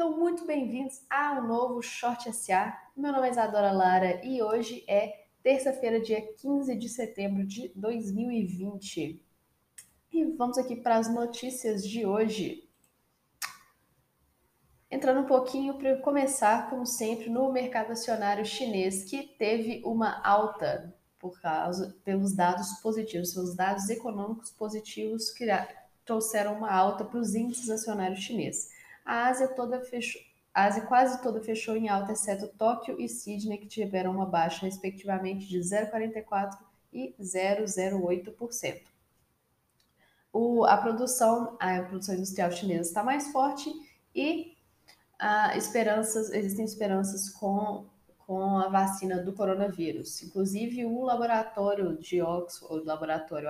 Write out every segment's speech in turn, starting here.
Então, muito bem-vindos a um novo Short SA. Meu nome é Isadora Lara e hoje é terça-feira, dia 15 de setembro de 2020. E vamos aqui para as notícias de hoje. Entrando um pouquinho para começar, como sempre, no mercado acionário chinês, que teve uma alta por causa pelos dados positivos, seus dados econômicos positivos que trouxeram uma alta para os índices acionários chineses. A Ásia toda fechou, a Ásia quase toda fechou em alta, exceto Tóquio e Sydney, que tiveram uma baixa, respectivamente, de 0,44% e 0,08%. O, a produção, a produção industrial chinesa está mais forte e a esperanças, existem esperanças com, com a vacina do coronavírus. Inclusive, o laboratório de Oxford, o laboratório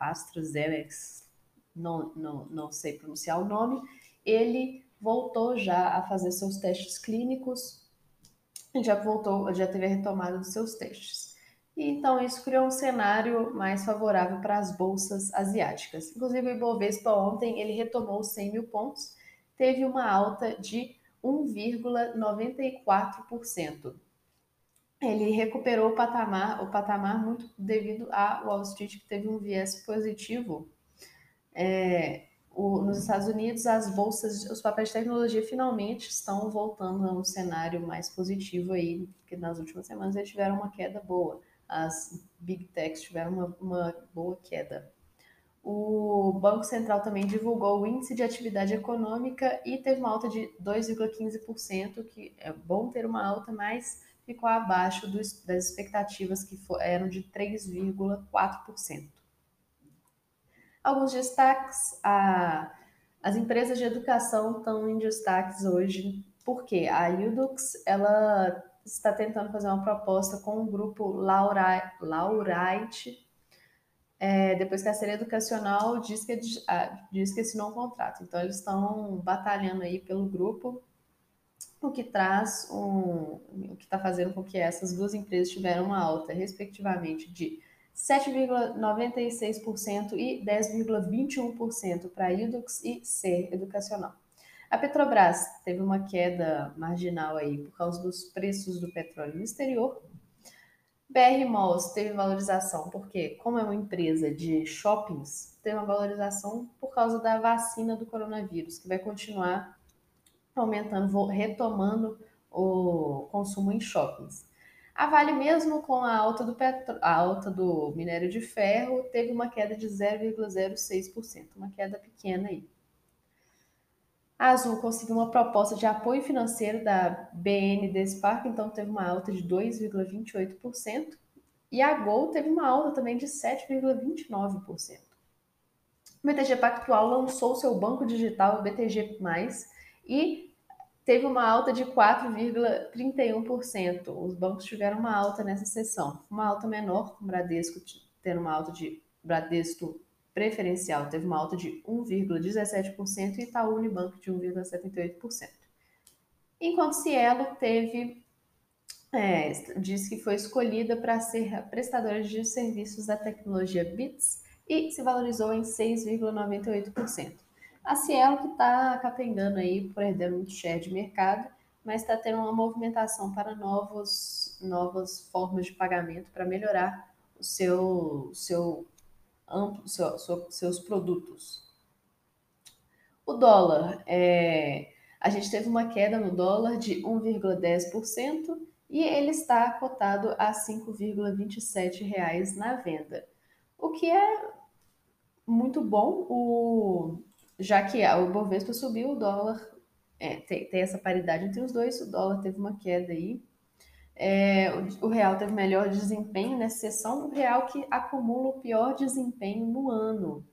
AstraZeneca, não, não, não sei pronunciar o nome, ele voltou já a fazer seus testes clínicos, já voltou, já teve a retomada dos seus testes. E então isso criou um cenário mais favorável para as bolsas asiáticas. Inclusive o Ibovespa ontem ele retomou os 100 mil pontos, teve uma alta de 1,94%. Ele recuperou o patamar, o patamar muito devido a Wall Street que teve um viés positivo. É, o, nos Estados Unidos, as bolsas, os papéis de tecnologia finalmente estão voltando a um cenário mais positivo aí, porque nas últimas semanas eles tiveram uma queda boa. As big techs tiveram uma, uma boa queda. O Banco Central também divulgou o índice de atividade econômica e teve uma alta de 2,15%, que é bom ter uma alta, mas ficou abaixo dos, das expectativas que for, eram de 3,4%. Alguns destaques: a, as empresas de educação estão em destaques hoje, porque a Udux ela está tentando fazer uma proposta com o grupo Laurite, é, depois que a série educacional diz que, diz que assinou um contrato. Então, eles estão batalhando aí pelo grupo, o que traz um, o que está fazendo com que essas duas empresas tiveram uma alta, respectivamente, de 7,96% e 10,21% para Udux e Ser Educacional. A Petrobras teve uma queda marginal aí por causa dos preços do petróleo no exterior. BR Malls teve valorização porque, como é uma empresa de shoppings, teve uma valorização por causa da vacina do coronavírus, que vai continuar aumentando, retomando o consumo em shoppings. A Vale, mesmo com a alta do, petro... a alta do minério de ferro, teve uma queda de 0,06%, uma queda pequena aí. A Azul conseguiu uma proposta de apoio financeiro da BNDES Parque, então teve uma alta de 2,28%, e a Gol teve uma alta também de 7,29%. O BTG Pactual lançou seu banco digital BTG+, e teve uma alta de 4,31%. Os bancos tiveram uma alta nessa sessão. Uma alta menor, o Bradesco tendo uma alta de Bradesco preferencial teve uma alta de 1,17% e Itaú Unibanco de 1,78%. Enquanto Cielo teve é, diz que foi escolhida para ser prestadora de serviços da tecnologia BITS e se valorizou em 6,98%. A Cielo que está capengando aí, perdendo muito share de mercado, mas está tendo uma movimentação para novos, novas formas de pagamento para melhorar o seu, seu amplo, seu, seu, seus produtos. O dólar, é, a gente teve uma queda no dólar de 1,10% e ele está cotado a R$ 5,27 na venda, o que é muito bom. O, já que o Bovespa subiu, o dólar é, tem, tem, essa paridade entre os dois, o dólar teve uma queda aí. É, o, real teve melhor desempenho nessa sessão, o real que acumula o pior desempenho no ano.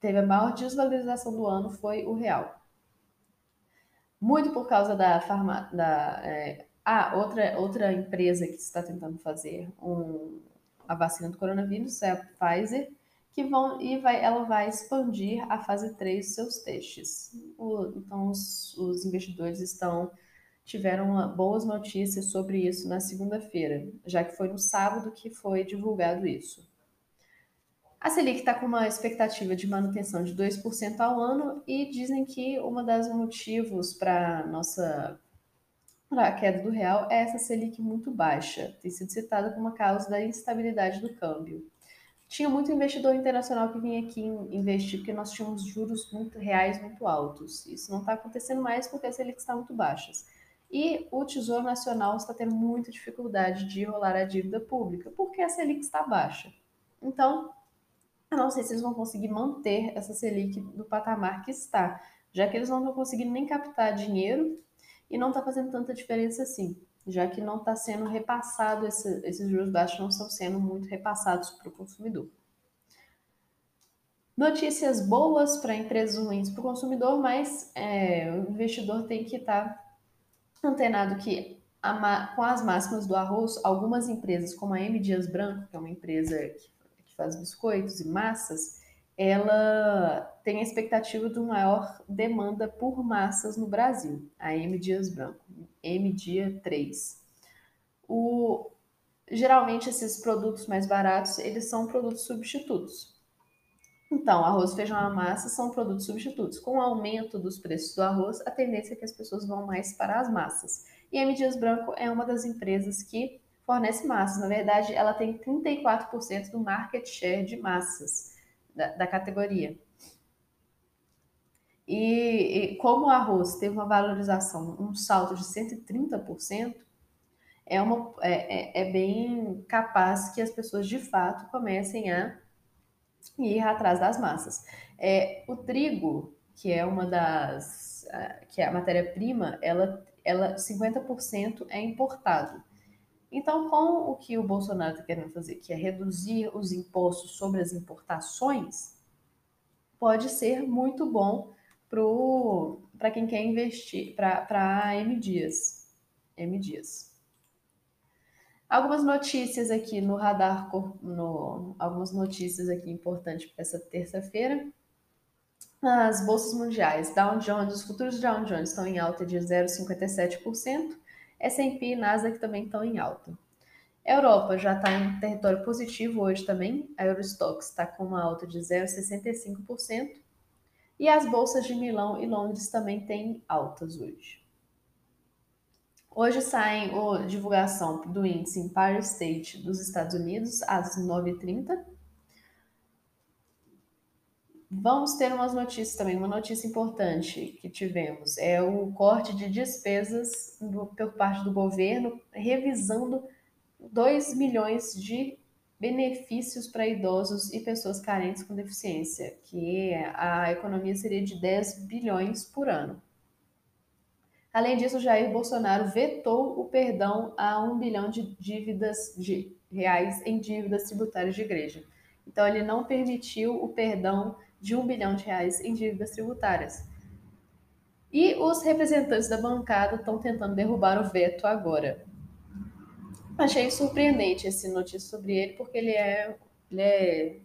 Teve a maior desvalorização do ano foi o real. Muito por causa da farma, da é, ah, outra outra empresa que está tentando fazer um, a vacina do coronavírus é a Pfizer que vão e vai, ela vai expandir a fase 3 dos seus testes. O, então, os, os, investidores estão tiveram uma, boas notícias sobre isso na segunda-feira, já que foi no sábado que foi divulgado isso. A Selic está com uma expectativa de manutenção de 2% ao ano e dizem que um dos motivos para nossa para a queda do real é essa Selic muito baixa, tem sido citada como uma causa da instabilidade do câmbio. Tinha muito investidor internacional que vinha aqui investir porque nós tínhamos juros muito reais muito altos. Isso não está acontecendo mais porque as Selic estão muito baixas. E o Tesouro Nacional está tendo muita dificuldade de rolar a dívida pública porque a Selic está baixa. Então, eu não sei se eles vão conseguir manter essa Selic do patamar que está, já que eles não estão conseguindo nem captar dinheiro e não está fazendo tanta diferença assim, já que não está sendo repassado, esse, esses juros baixos não estão sendo muito repassados para o consumidor. Notícias boas para empresas ruins para o consumidor, mas é, o investidor tem que estar tá antenado que a, com as máximas do arroz, algumas empresas, como a M. Dias Branco, que é uma empresa que faz biscoitos e massas, ela tem a expectativa de maior demanda por massas no Brasil, a M Dias Branco, M Dia 3. O, geralmente esses produtos mais baratos, eles são produtos substitutos. Então, arroz, feijão e massa são produtos substitutos. Com o aumento dos preços do arroz, a tendência é que as pessoas vão mais para as massas. E a M Dias Branco é uma das empresas que fornece massas. Na verdade, ela tem 34% do market share de massas da, da categoria. E, e, como o arroz teve uma valorização, um salto de 130%, é, uma, é, é, é bem capaz que as pessoas de fato comecem a ir atrás das massas. É, o trigo, que é uma das. que é a matéria-prima, ela, ela 50% é importado. Então, com o que o Bolsonaro está querendo fazer, que é reduzir os impostos sobre as importações, pode ser muito bom para quem quer investir, para M Dias. M Dias. Algumas notícias aqui no radar, no, algumas notícias aqui importantes para essa terça-feira. As bolsas mundiais, Dow Jones, os futuros Dow Jones estão em alta de 0,57%, S&P e Nasdaq também estão em alta. Europa já está em território positivo hoje também. A Eurostox está com uma alta de 0,65%. E as bolsas de Milão e Londres também têm altas hoje. Hoje sai a divulgação do índice Empire State dos Estados Unidos às 9h30. Vamos ter umas notícias também. Uma notícia importante que tivemos é o corte de despesas do, por parte do governo, revisando 2 milhões de benefícios para idosos e pessoas carentes com deficiência, que a economia seria de 10 bilhões por ano. Além disso, Jair Bolsonaro vetou o perdão a 1 bilhão de dívidas de reais em dívidas tributárias de igreja. Então, ele não permitiu o perdão de um bilhão de reais em dívidas tributárias. E os representantes da bancada estão tentando derrubar o veto agora. Achei surpreendente esse notícia sobre ele, porque ele é, ele é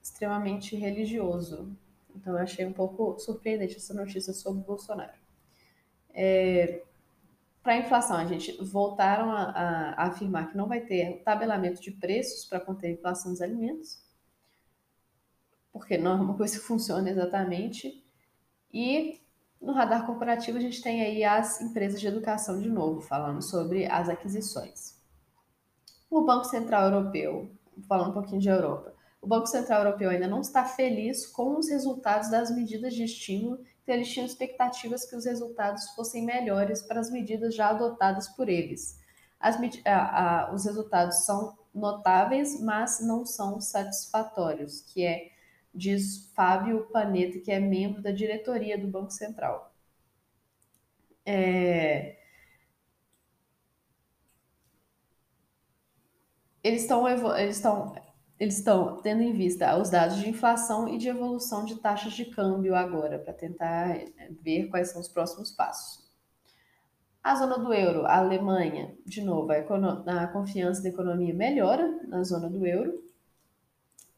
extremamente religioso. Então, achei um pouco surpreendente essa notícia sobre o Bolsonaro. É, para a inflação, a gente voltaram a, a, a, afirmar que não vai ter tabelamento de preços para conter a inflação dos alimentos porque não é uma coisa que funciona exatamente. E no radar corporativo a gente tem aí as empresas de educação de novo, falando sobre as aquisições. O Banco Central Europeu, falando um pouquinho de Europa, o Banco Central Europeu ainda não está feliz com os resultados das medidas de estímulo, então eles tinham expectativas que os resultados fossem melhores para as medidas já adotadas por eles. As, a, a, os resultados são notáveis, mas não são satisfatórios, que é diz Fábio Panetta, que é membro da diretoria do Banco Central. É... Eles estão eles estão eles estão tendo em vista os dados de inflação e de evolução de taxas de câmbio agora, para tentar é, ver quais são os próximos passos. A zona do euro, a Alemanha, de novo, a, a confiança da economia melhora na zona do euro,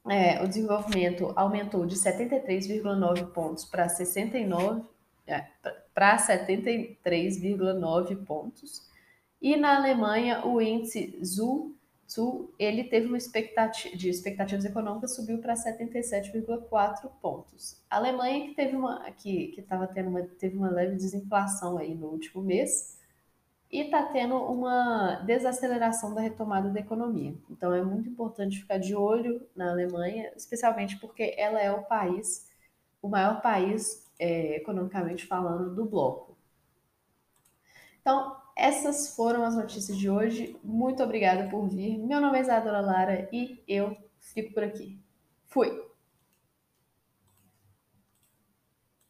é, o desenvolvimento aumentou de 73,9 pontos para 69 é, para 73,9 pontos. E na Alemanha, o índice ZU ele teve uma expectativa de expectativas econômicas subiu para 77,4 pontos. A Alemanha que teve uma que que estava tendo uma teve uma leve desinflação aí no último mês e está tendo uma desaceleração da retomada da economia. Então é muito importante ficar de olho na Alemanha, especialmente porque ela é o país, o maior país é, economicamente falando do bloco. Então essas foram as notícias de hoje. Muito obrigada por vir. Meu nome é Isadora Lara e eu fico por aqui. Fui!